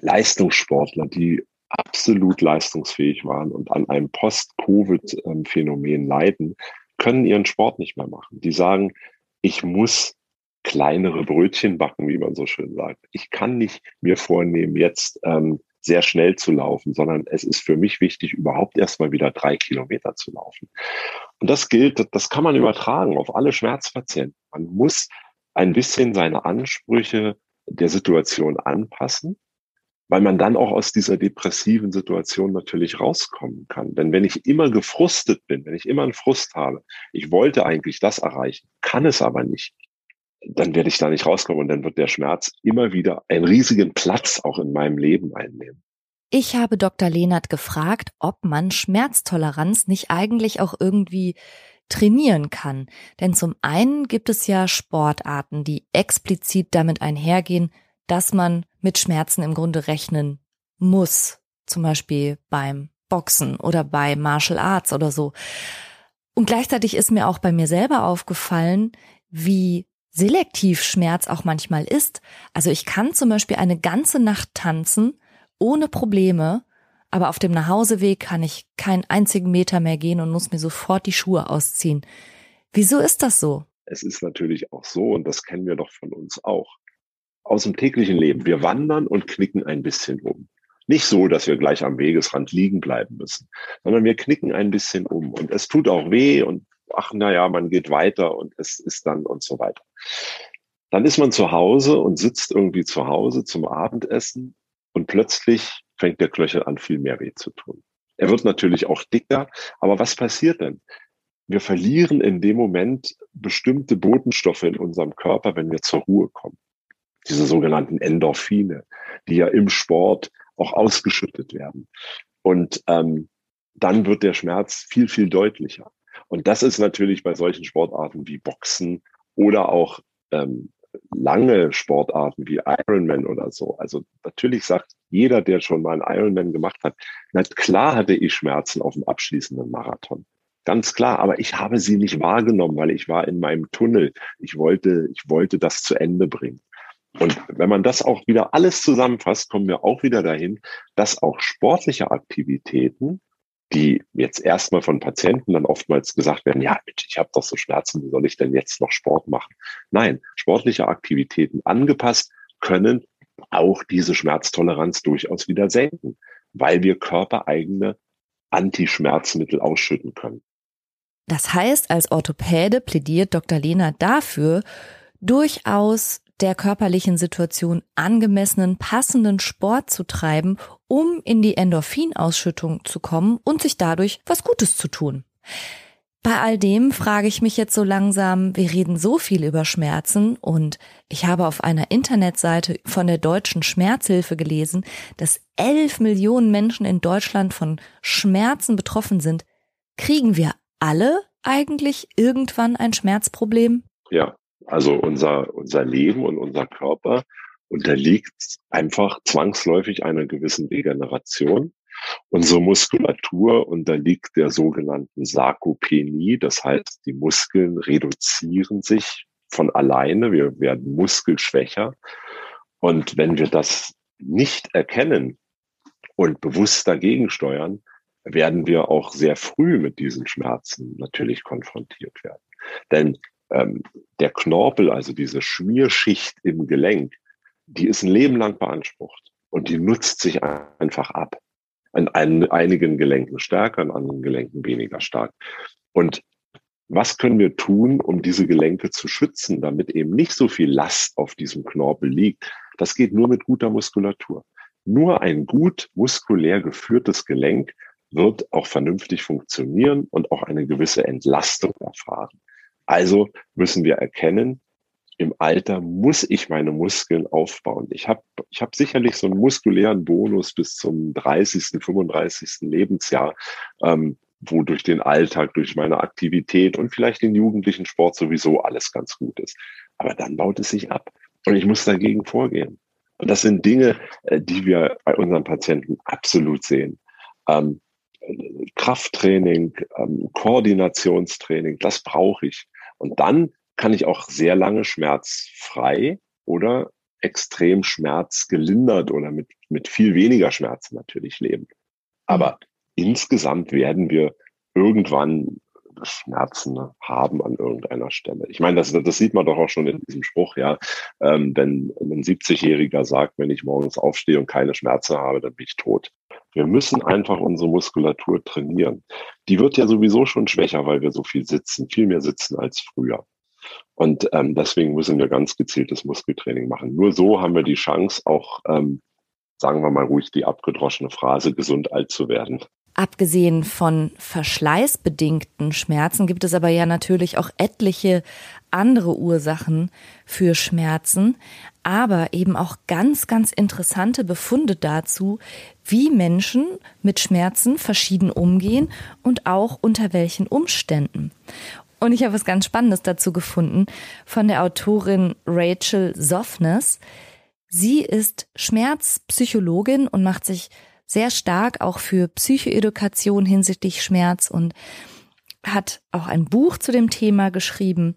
Leistungssportler, die absolut leistungsfähig waren und an einem Post-Covid-Phänomen leiden, können ihren Sport nicht mehr machen. Die sagen, ich muss kleinere Brötchen backen, wie man so schön sagt. Ich kann nicht mir vornehmen, jetzt ähm, sehr schnell zu laufen, sondern es ist für mich wichtig, überhaupt erstmal wieder drei Kilometer zu laufen. Und das gilt, das kann man übertragen auf alle Schmerzpatienten. Man muss ein bisschen seine Ansprüche der Situation anpassen weil man dann auch aus dieser depressiven Situation natürlich rauskommen kann. Denn wenn ich immer gefrustet bin, wenn ich immer einen Frust habe, ich wollte eigentlich das erreichen, kann es aber nicht, dann werde ich da nicht rauskommen und dann wird der Schmerz immer wieder einen riesigen Platz auch in meinem Leben einnehmen. Ich habe Dr. Lehnert gefragt, ob man Schmerztoleranz nicht eigentlich auch irgendwie trainieren kann. Denn zum einen gibt es ja Sportarten, die explizit damit einhergehen, dass man mit Schmerzen im Grunde rechnen muss. Zum Beispiel beim Boxen oder bei Martial Arts oder so. Und gleichzeitig ist mir auch bei mir selber aufgefallen, wie selektiv Schmerz auch manchmal ist. Also ich kann zum Beispiel eine ganze Nacht tanzen ohne Probleme, aber auf dem Nachhauseweg kann ich keinen einzigen Meter mehr gehen und muss mir sofort die Schuhe ausziehen. Wieso ist das so? Es ist natürlich auch so, und das kennen wir doch von uns auch aus dem täglichen Leben. Wir wandern und knicken ein bisschen um. Nicht so, dass wir gleich am Wegesrand liegen bleiben müssen, sondern wir knicken ein bisschen um und es tut auch weh und ach, na ja, man geht weiter und es ist dann und so weiter. Dann ist man zu Hause und sitzt irgendwie zu Hause zum Abendessen und plötzlich fängt der Knöchel an, viel mehr weh zu tun. Er wird natürlich auch dicker, aber was passiert denn? Wir verlieren in dem Moment bestimmte Botenstoffe in unserem Körper, wenn wir zur Ruhe kommen diese sogenannten Endorphine, die ja im Sport auch ausgeschüttet werden. Und ähm, dann wird der Schmerz viel, viel deutlicher. Und das ist natürlich bei solchen Sportarten wie Boxen oder auch ähm, lange Sportarten wie Ironman oder so. Also natürlich sagt jeder, der schon mal einen Ironman gemacht hat, na klar hatte ich Schmerzen auf dem abschließenden Marathon. Ganz klar, aber ich habe sie nicht wahrgenommen, weil ich war in meinem Tunnel. Ich wollte, ich wollte das zu Ende bringen. Und wenn man das auch wieder alles zusammenfasst, kommen wir auch wieder dahin, dass auch sportliche Aktivitäten, die jetzt erstmal von Patienten dann oftmals gesagt werden, ja, ich habe doch so Schmerzen, wie soll ich denn jetzt noch Sport machen? Nein, sportliche Aktivitäten angepasst können auch diese Schmerztoleranz durchaus wieder senken, weil wir körpereigene Antischmerzmittel ausschütten können. Das heißt, als Orthopäde plädiert Dr. Lehner dafür, durchaus der körperlichen Situation angemessenen, passenden Sport zu treiben, um in die Endorphinausschüttung zu kommen und sich dadurch was Gutes zu tun. Bei all dem frage ich mich jetzt so langsam, wir reden so viel über Schmerzen und ich habe auf einer Internetseite von der deutschen Schmerzhilfe gelesen, dass elf Millionen Menschen in Deutschland von Schmerzen betroffen sind. Kriegen wir alle eigentlich irgendwann ein Schmerzproblem? Ja, also unser, unser Leben und unser Körper unterliegt einfach zwangsläufig einer gewissen Regeneration. Unsere Muskulatur unterliegt der sogenannten Sarkopenie. Das heißt, die Muskeln reduzieren sich von alleine. Wir werden muskelschwächer. Und wenn wir das nicht erkennen und bewusst dagegen steuern, werden wir auch sehr früh mit diesen Schmerzen natürlich konfrontiert werden. Denn ähm, der Knorpel, also diese Schmierschicht im Gelenk, die ist ein Leben lang beansprucht und die nutzt sich einfach ab. An einigen Gelenken stärker, an anderen Gelenken weniger stark. Und was können wir tun, um diese Gelenke zu schützen, damit eben nicht so viel Last auf diesem Knorpel liegt? Das geht nur mit guter Muskulatur. Nur ein gut muskulär geführtes Gelenk wird auch vernünftig funktionieren und auch eine gewisse Entlastung erfahren. Also müssen wir erkennen, im Alter muss ich meine Muskeln aufbauen. Ich habe ich hab sicherlich so einen muskulären Bonus bis zum 30., 35. Lebensjahr, ähm, wo durch den Alltag, durch meine Aktivität und vielleicht den jugendlichen Sport sowieso alles ganz gut ist. Aber dann baut es sich ab und ich muss dagegen vorgehen. Und das sind Dinge, äh, die wir bei unseren Patienten absolut sehen. Ähm, Krafttraining, ähm, Koordinationstraining, das brauche ich. Und dann kann ich auch sehr lange schmerzfrei oder extrem schmerzgelindert oder mit, mit viel weniger Schmerzen natürlich leben. Aber mhm. insgesamt werden wir irgendwann Schmerzen haben an irgendeiner Stelle. Ich meine, das, das sieht man doch auch schon in diesem Spruch, ja. Ähm, wenn ein 70-Jähriger sagt, wenn ich morgens aufstehe und keine Schmerzen habe, dann bin ich tot. Wir müssen einfach unsere Muskulatur trainieren. Die wird ja sowieso schon schwächer, weil wir so viel sitzen, viel mehr sitzen als früher. Und ähm, deswegen müssen wir ganz gezieltes Muskeltraining machen. Nur so haben wir die Chance, auch, ähm, sagen wir mal ruhig die abgedroschene Phrase, gesund alt zu werden. Abgesehen von verschleißbedingten Schmerzen gibt es aber ja natürlich auch etliche andere Ursachen für Schmerzen, aber eben auch ganz, ganz interessante Befunde dazu, wie Menschen mit Schmerzen verschieden umgehen und auch unter welchen Umständen. Und ich habe was ganz Spannendes dazu gefunden von der Autorin Rachel Softness. Sie ist Schmerzpsychologin und macht sich sehr stark auch für Psychoedukation hinsichtlich Schmerz und hat auch ein Buch zu dem Thema geschrieben.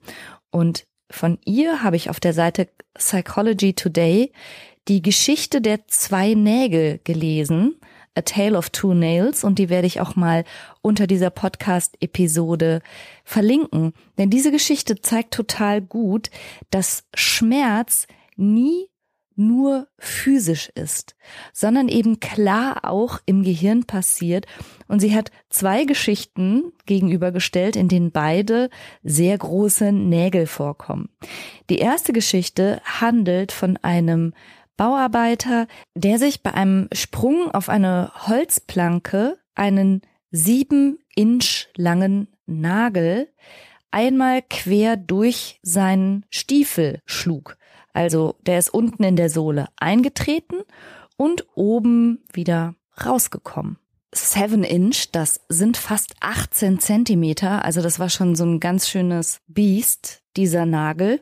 Und von ihr habe ich auf der Seite Psychology Today die Geschichte der zwei Nägel gelesen. A Tale of Two Nails und die werde ich auch mal unter dieser Podcast-Episode verlinken. Denn diese Geschichte zeigt total gut, dass Schmerz nie nur physisch ist, sondern eben klar auch im Gehirn passiert. Und sie hat zwei Geschichten gegenübergestellt, in denen beide sehr große Nägel vorkommen. Die erste Geschichte handelt von einem Bauarbeiter, der sich bei einem Sprung auf eine Holzplanke einen sieben Inch langen Nagel einmal quer durch seinen Stiefel schlug. Also der ist unten in der Sohle eingetreten und oben wieder rausgekommen. Seven Inch, das sind fast 18 Zentimeter, also das war schon so ein ganz schönes Biest, dieser Nagel.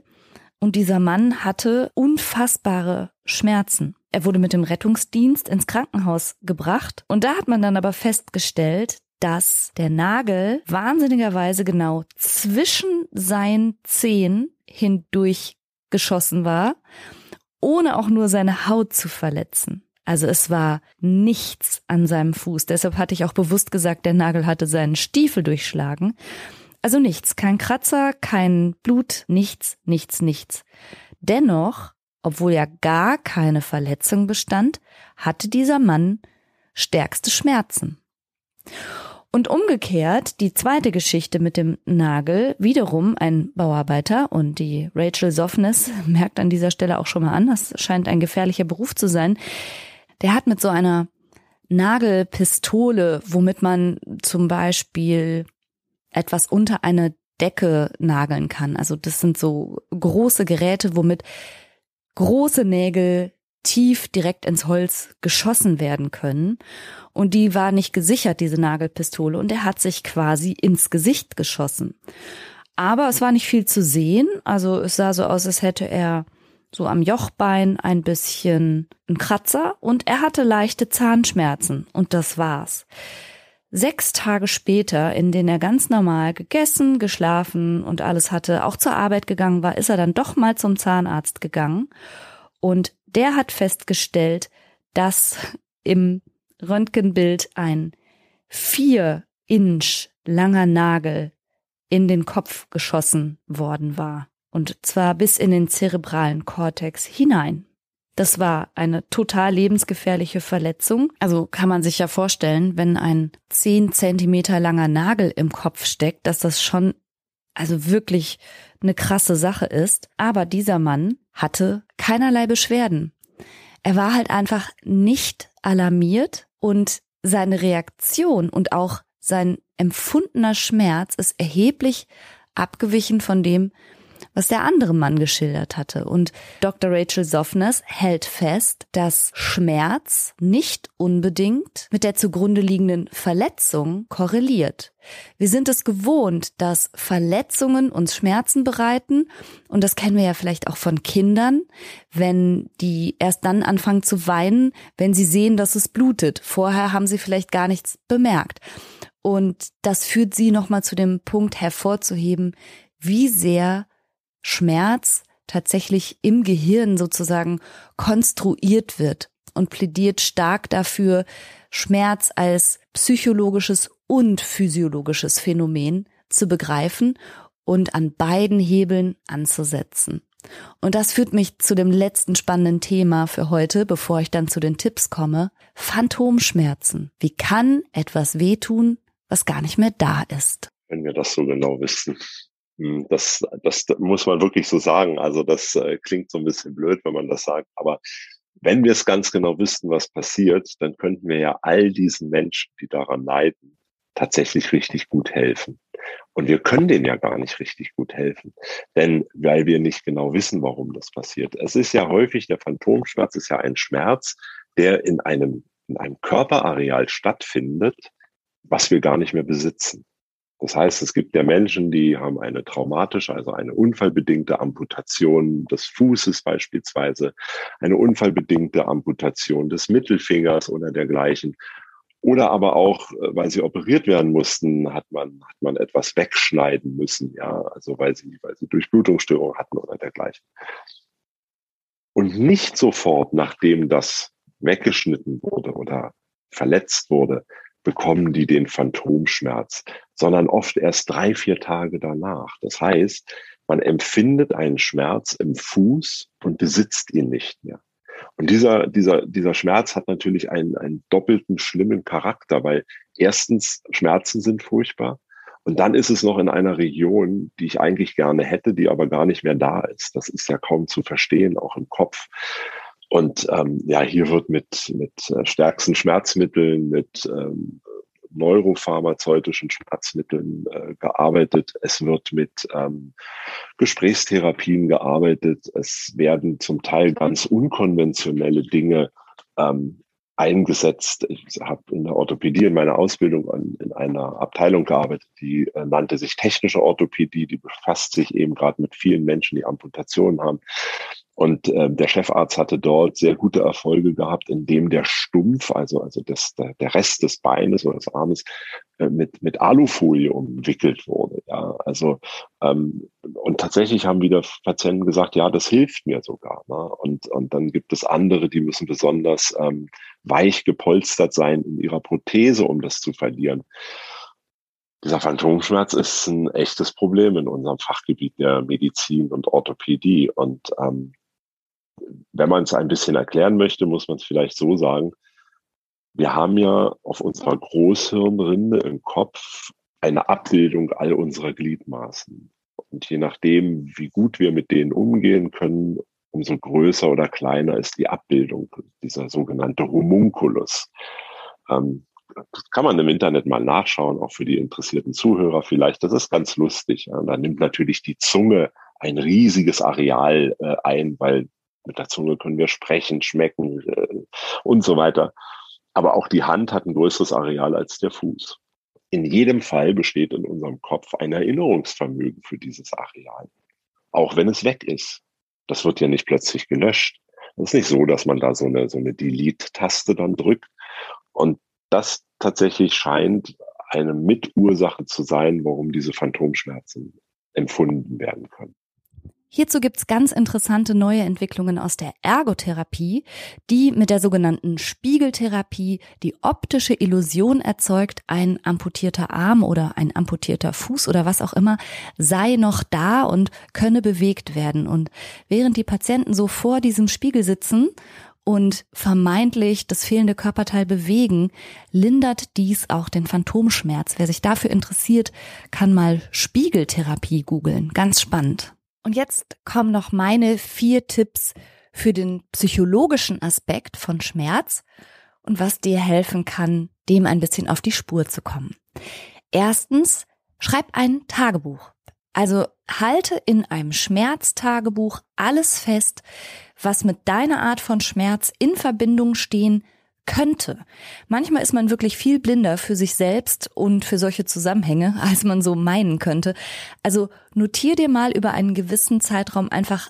Und dieser Mann hatte unfassbare Schmerzen. Er wurde mit dem Rettungsdienst ins Krankenhaus gebracht und da hat man dann aber festgestellt, dass der Nagel wahnsinnigerweise genau zwischen seinen Zehen hindurch geschossen war, ohne auch nur seine Haut zu verletzen. Also es war nichts an seinem Fuß. Deshalb hatte ich auch bewusst gesagt, der Nagel hatte seinen Stiefel durchschlagen. Also nichts, kein Kratzer, kein Blut, nichts, nichts, nichts. Dennoch, obwohl ja gar keine Verletzung bestand, hatte dieser Mann stärkste Schmerzen. Und umgekehrt, die zweite Geschichte mit dem Nagel, wiederum ein Bauarbeiter und die Rachel Softness merkt an dieser Stelle auch schon mal an, das scheint ein gefährlicher Beruf zu sein. Der hat mit so einer Nagelpistole, womit man zum Beispiel etwas unter eine Decke nageln kann. Also das sind so große Geräte, womit große Nägel tief direkt ins Holz geschossen werden können. Und die war nicht gesichert, diese Nagelpistole, und er hat sich quasi ins Gesicht geschossen. Aber es war nicht viel zu sehen. Also es sah so aus, als hätte er so am Jochbein ein bisschen einen Kratzer und er hatte leichte Zahnschmerzen und das war's. Sechs Tage später, in denen er ganz normal gegessen, geschlafen und alles hatte, auch zur Arbeit gegangen war, ist er dann doch mal zum Zahnarzt gegangen und der hat festgestellt, dass im Röntgenbild ein vier Inch langer Nagel in den Kopf geschossen worden war. Und zwar bis in den zerebralen Kortex hinein. Das war eine total lebensgefährliche Verletzung. Also kann man sich ja vorstellen, wenn ein zehn Zentimeter langer Nagel im Kopf steckt, dass das schon also wirklich eine krasse Sache ist. Aber dieser Mann hatte keinerlei Beschwerden. Er war halt einfach nicht alarmiert und seine Reaktion und auch sein empfundener Schmerz ist erheblich abgewichen von dem, was der andere Mann geschildert hatte. Und Dr. Rachel Softness hält fest, dass Schmerz nicht unbedingt mit der zugrunde liegenden Verletzung korreliert. Wir sind es gewohnt, dass Verletzungen uns Schmerzen bereiten. Und das kennen wir ja vielleicht auch von Kindern, wenn die erst dann anfangen zu weinen, wenn sie sehen, dass es blutet. Vorher haben sie vielleicht gar nichts bemerkt. Und das führt sie nochmal zu dem Punkt hervorzuheben, wie sehr Schmerz tatsächlich im Gehirn sozusagen konstruiert wird und plädiert stark dafür, Schmerz als psychologisches und physiologisches Phänomen zu begreifen und an beiden Hebeln anzusetzen. Und das führt mich zu dem letzten spannenden Thema für heute, bevor ich dann zu den Tipps komme. Phantomschmerzen. Wie kann etwas wehtun, was gar nicht mehr da ist? Wenn wir das so genau wissen. Hm, das, das muss man wirklich so sagen. Also das äh, klingt so ein bisschen blöd, wenn man das sagt. Aber wenn wir es ganz genau wüssten, was passiert, dann könnten wir ja all diesen Menschen, die daran leiden, tatsächlich richtig gut helfen. Und wir können denen ja gar nicht richtig gut helfen, denn weil wir nicht genau wissen, warum das passiert. Es ist ja häufig, der Phantomschmerz ist ja ein Schmerz, der in einem, in einem Körperareal stattfindet, was wir gar nicht mehr besitzen. Das heißt, es gibt ja Menschen, die haben eine traumatische, also eine unfallbedingte Amputation des Fußes beispielsweise, eine unfallbedingte Amputation des Mittelfingers oder dergleichen. Oder aber auch, äh, weil sie operiert werden mussten, hat man, hat man etwas wegschneiden müssen, ja, also weil sie, weil sie Durchblutungsstörungen hatten oder dergleichen. Und nicht sofort, nachdem das weggeschnitten wurde oder verletzt wurde, bekommen die den Phantomschmerz, sondern oft erst drei, vier Tage danach. Das heißt, man empfindet einen Schmerz im Fuß und besitzt ihn nicht mehr. Und dieser, dieser, dieser Schmerz hat natürlich einen, einen doppelten schlimmen Charakter, weil erstens Schmerzen sind furchtbar und dann ist es noch in einer Region, die ich eigentlich gerne hätte, die aber gar nicht mehr da ist. Das ist ja kaum zu verstehen, auch im Kopf. Und ähm, ja, hier wird mit, mit äh, stärksten Schmerzmitteln, mit ähm, neuropharmazeutischen Schmerzmitteln äh, gearbeitet. Es wird mit ähm, Gesprächstherapien gearbeitet. Es werden zum Teil ganz unkonventionelle Dinge ähm, eingesetzt. Ich habe in der Orthopädie in meiner Ausbildung an, in einer Abteilung gearbeitet, die äh, nannte sich technische Orthopädie. Die befasst sich eben gerade mit vielen Menschen, die Amputationen haben. Und äh, der Chefarzt hatte dort sehr gute Erfolge gehabt, indem der Stumpf, also, also das, der, Rest des Beines oder des Armes, äh, mit, mit Alufolie umwickelt wurde. Ja, also ähm, und tatsächlich haben wieder Patienten gesagt, ja, das hilft mir sogar. Ne? Und, und dann gibt es andere, die müssen besonders ähm, weich gepolstert sein in ihrer Prothese, um das zu verlieren. Dieser Phantomschmerz ist ein echtes Problem in unserem Fachgebiet der Medizin und Orthopädie. Und ähm, wenn man es ein bisschen erklären möchte, muss man es vielleicht so sagen. Wir haben ja auf unserer Großhirnrinde im Kopf eine Abbildung all unserer Gliedmaßen. Und je nachdem, wie gut wir mit denen umgehen können, umso größer oder kleiner ist die Abbildung, dieser sogenannte Homunculus. Ähm, das kann man im Internet mal nachschauen, auch für die interessierten Zuhörer vielleicht. Das ist ganz lustig. Da nimmt natürlich die Zunge ein riesiges Areal äh, ein, weil mit der Zunge können wir sprechen, schmecken äh, und so weiter. Aber auch die Hand hat ein größeres Areal als der Fuß. In jedem Fall besteht in unserem Kopf ein Erinnerungsvermögen für dieses Areal. Auch wenn es weg ist. Das wird ja nicht plötzlich gelöscht. Es ist nicht so, dass man da so eine, so eine Delete-Taste dann drückt. Und das tatsächlich scheint eine Mitursache zu sein, warum diese Phantomschmerzen empfunden werden können. Hierzu gibt's ganz interessante neue Entwicklungen aus der Ergotherapie, die mit der sogenannten Spiegeltherapie die optische Illusion erzeugt, ein amputierter Arm oder ein amputierter Fuß oder was auch immer sei noch da und könne bewegt werden. Und während die Patienten so vor diesem Spiegel sitzen und vermeintlich das fehlende Körperteil bewegen, lindert dies auch den Phantomschmerz. Wer sich dafür interessiert, kann mal Spiegeltherapie googeln. Ganz spannend. Und jetzt kommen noch meine vier Tipps für den psychologischen Aspekt von Schmerz und was dir helfen kann, dem ein bisschen auf die Spur zu kommen. Erstens, schreib ein Tagebuch. Also halte in einem Schmerztagebuch alles fest, was mit deiner Art von Schmerz in Verbindung stehen könnte. Manchmal ist man wirklich viel blinder für sich selbst und für solche Zusammenhänge, als man so meinen könnte. Also notier dir mal über einen gewissen Zeitraum einfach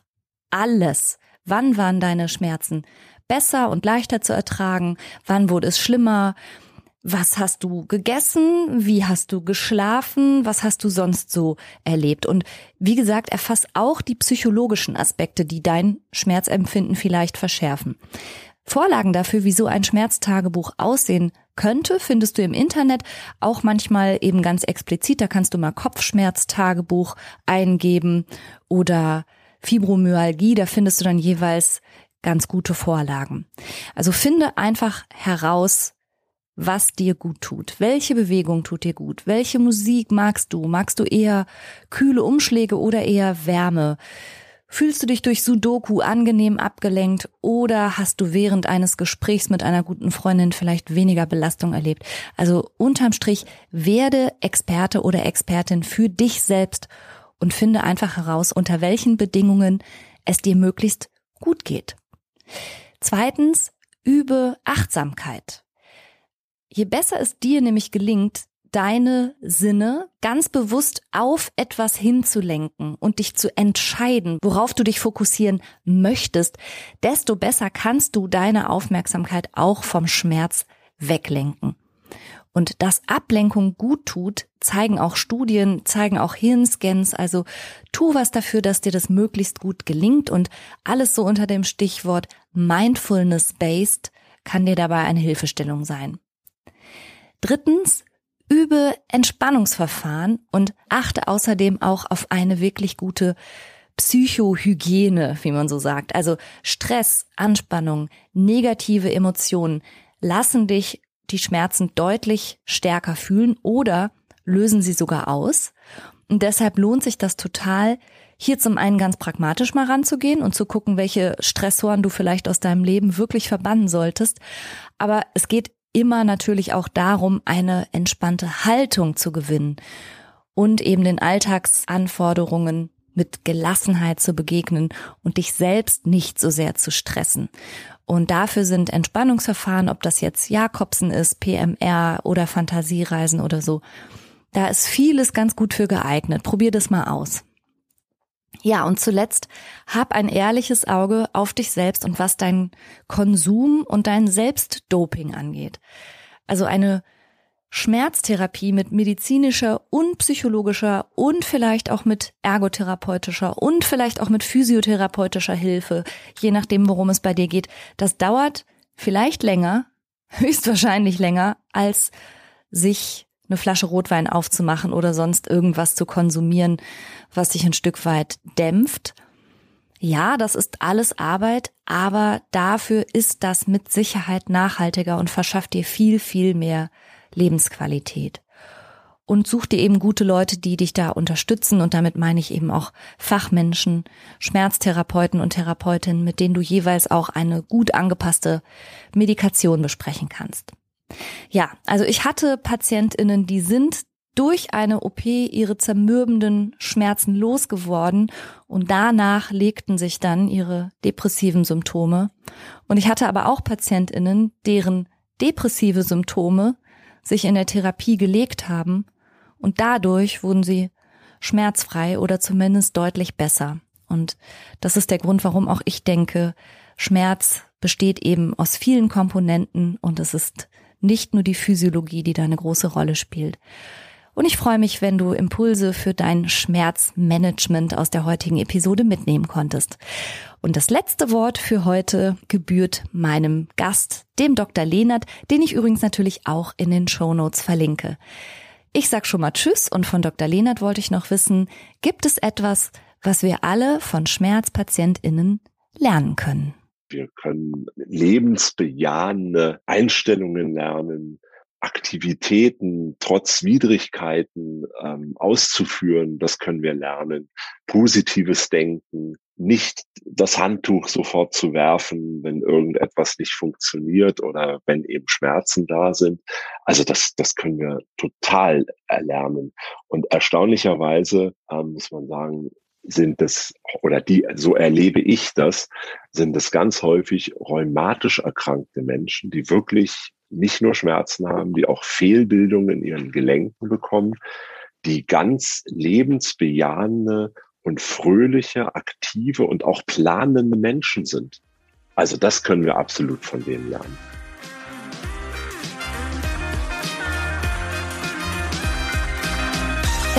alles. Wann waren deine Schmerzen besser und leichter zu ertragen? Wann wurde es schlimmer? Was hast du gegessen? Wie hast du geschlafen? Was hast du sonst so erlebt? Und wie gesagt, erfass auch die psychologischen Aspekte, die dein Schmerzempfinden vielleicht verschärfen. Vorlagen dafür, wie so ein Schmerztagebuch aussehen könnte, findest du im Internet auch manchmal eben ganz explizit. Da kannst du mal Kopfschmerztagebuch eingeben oder Fibromyalgie. Da findest du dann jeweils ganz gute Vorlagen. Also finde einfach heraus, was dir gut tut. Welche Bewegung tut dir gut? Welche Musik magst du? Magst du eher kühle Umschläge oder eher Wärme? Fühlst du dich durch Sudoku angenehm abgelenkt oder hast du während eines Gesprächs mit einer guten Freundin vielleicht weniger Belastung erlebt? Also unterm Strich werde Experte oder Expertin für dich selbst und finde einfach heraus, unter welchen Bedingungen es dir möglichst gut geht. Zweitens, übe Achtsamkeit. Je besser es dir nämlich gelingt, deine Sinne ganz bewusst auf etwas hinzulenken und dich zu entscheiden, worauf du dich fokussieren möchtest, desto besser kannst du deine Aufmerksamkeit auch vom Schmerz weglenken. Und dass Ablenkung gut tut, zeigen auch Studien, zeigen auch Hirnscans. Also tu was dafür, dass dir das möglichst gut gelingt und alles so unter dem Stichwort Mindfulness-based kann dir dabei eine Hilfestellung sein. Drittens, Übe Entspannungsverfahren und achte außerdem auch auf eine wirklich gute Psychohygiene, wie man so sagt. Also Stress, Anspannung, negative Emotionen lassen dich die Schmerzen deutlich stärker fühlen oder lösen sie sogar aus. Und deshalb lohnt sich das total, hier zum einen ganz pragmatisch mal ranzugehen und zu gucken, welche Stressoren du vielleicht aus deinem Leben wirklich verbannen solltest. Aber es geht immer natürlich auch darum, eine entspannte Haltung zu gewinnen und eben den Alltagsanforderungen mit Gelassenheit zu begegnen und dich selbst nicht so sehr zu stressen. Und dafür sind Entspannungsverfahren, ob das jetzt Jakobsen ist, PMR oder Fantasiereisen oder so, da ist vieles ganz gut für geeignet. Probier das mal aus. Ja, und zuletzt hab ein ehrliches Auge auf dich selbst und was dein Konsum und dein Selbstdoping angeht. Also eine Schmerztherapie mit medizinischer und psychologischer und vielleicht auch mit ergotherapeutischer und vielleicht auch mit physiotherapeutischer Hilfe, je nachdem, worum es bei dir geht, das dauert vielleicht länger, höchstwahrscheinlich länger, als sich eine Flasche Rotwein aufzumachen oder sonst irgendwas zu konsumieren, was sich ein Stück weit dämpft. Ja, das ist alles Arbeit, aber dafür ist das mit Sicherheit nachhaltiger und verschafft dir viel, viel mehr Lebensqualität. Und such dir eben gute Leute, die dich da unterstützen. Und damit meine ich eben auch Fachmenschen, Schmerztherapeuten und Therapeutinnen, mit denen du jeweils auch eine gut angepasste Medikation besprechen kannst. Ja, also ich hatte PatientInnen, die sind durch eine OP ihre zermürbenden Schmerzen losgeworden und danach legten sich dann ihre depressiven Symptome. Und ich hatte aber auch PatientInnen, deren depressive Symptome sich in der Therapie gelegt haben und dadurch wurden sie schmerzfrei oder zumindest deutlich besser. Und das ist der Grund, warum auch ich denke, Schmerz besteht eben aus vielen Komponenten und es ist nicht nur die Physiologie, die da eine große Rolle spielt. Und ich freue mich, wenn du Impulse für dein Schmerzmanagement aus der heutigen Episode mitnehmen konntest. Und das letzte Wort für heute gebührt meinem Gast, dem Dr. Lehnert, den ich übrigens natürlich auch in den Show Notes verlinke. Ich sag schon mal Tschüss und von Dr. Lehnert wollte ich noch wissen, gibt es etwas, was wir alle von SchmerzpatientInnen lernen können? Wir können lebensbejahende Einstellungen lernen, Aktivitäten trotz Widrigkeiten ähm, auszuführen, das können wir lernen. Positives Denken, nicht das Handtuch sofort zu werfen, wenn irgendetwas nicht funktioniert oder wenn eben Schmerzen da sind. Also das, das können wir total erlernen. Und erstaunlicherweise ähm, muss man sagen, sind es, oder die, so erlebe ich das, sind es ganz häufig rheumatisch erkrankte Menschen, die wirklich nicht nur Schmerzen haben, die auch Fehlbildungen in ihren Gelenken bekommen, die ganz lebensbejahende und fröhliche, aktive und auch planende Menschen sind. Also das können wir absolut von denen lernen.